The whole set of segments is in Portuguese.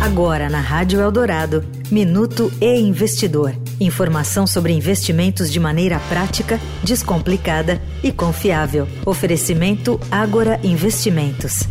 Agora na Rádio Eldorado, Minuto e Investidor. Informação sobre investimentos de maneira prática, descomplicada e confiável. Oferecimento Agora Investimentos.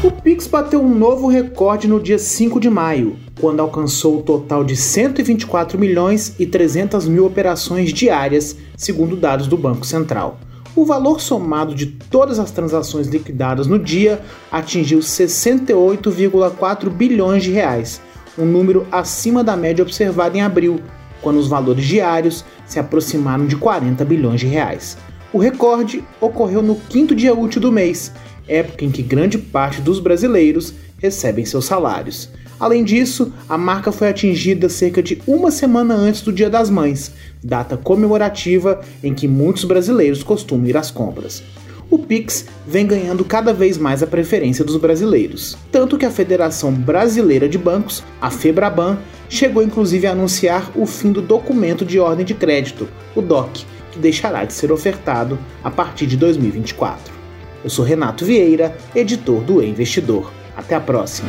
O Pix bateu um novo recorde no dia 5 de maio, quando alcançou o total de 124 milhões e 300 mil operações diárias, segundo dados do Banco Central. O valor somado de todas as transações liquidadas no dia atingiu 68,4 bilhões de reais, um número acima da média observada em abril, quando os valores diários se aproximaram de 40 bilhões de reais. O recorde ocorreu no quinto dia útil do mês, época em que grande parte dos brasileiros recebem seus salários. Além disso, a marca foi atingida cerca de uma semana antes do Dia das Mães, data comemorativa em que muitos brasileiros costumam ir às compras. O Pix vem ganhando cada vez mais a preferência dos brasileiros, tanto que a Federação Brasileira de Bancos, a Febraban, chegou inclusive a anunciar o fim do documento de ordem de crédito, o DOC, que deixará de ser ofertado a partir de 2024. Eu sou Renato Vieira, editor do e Investidor. Até a próxima.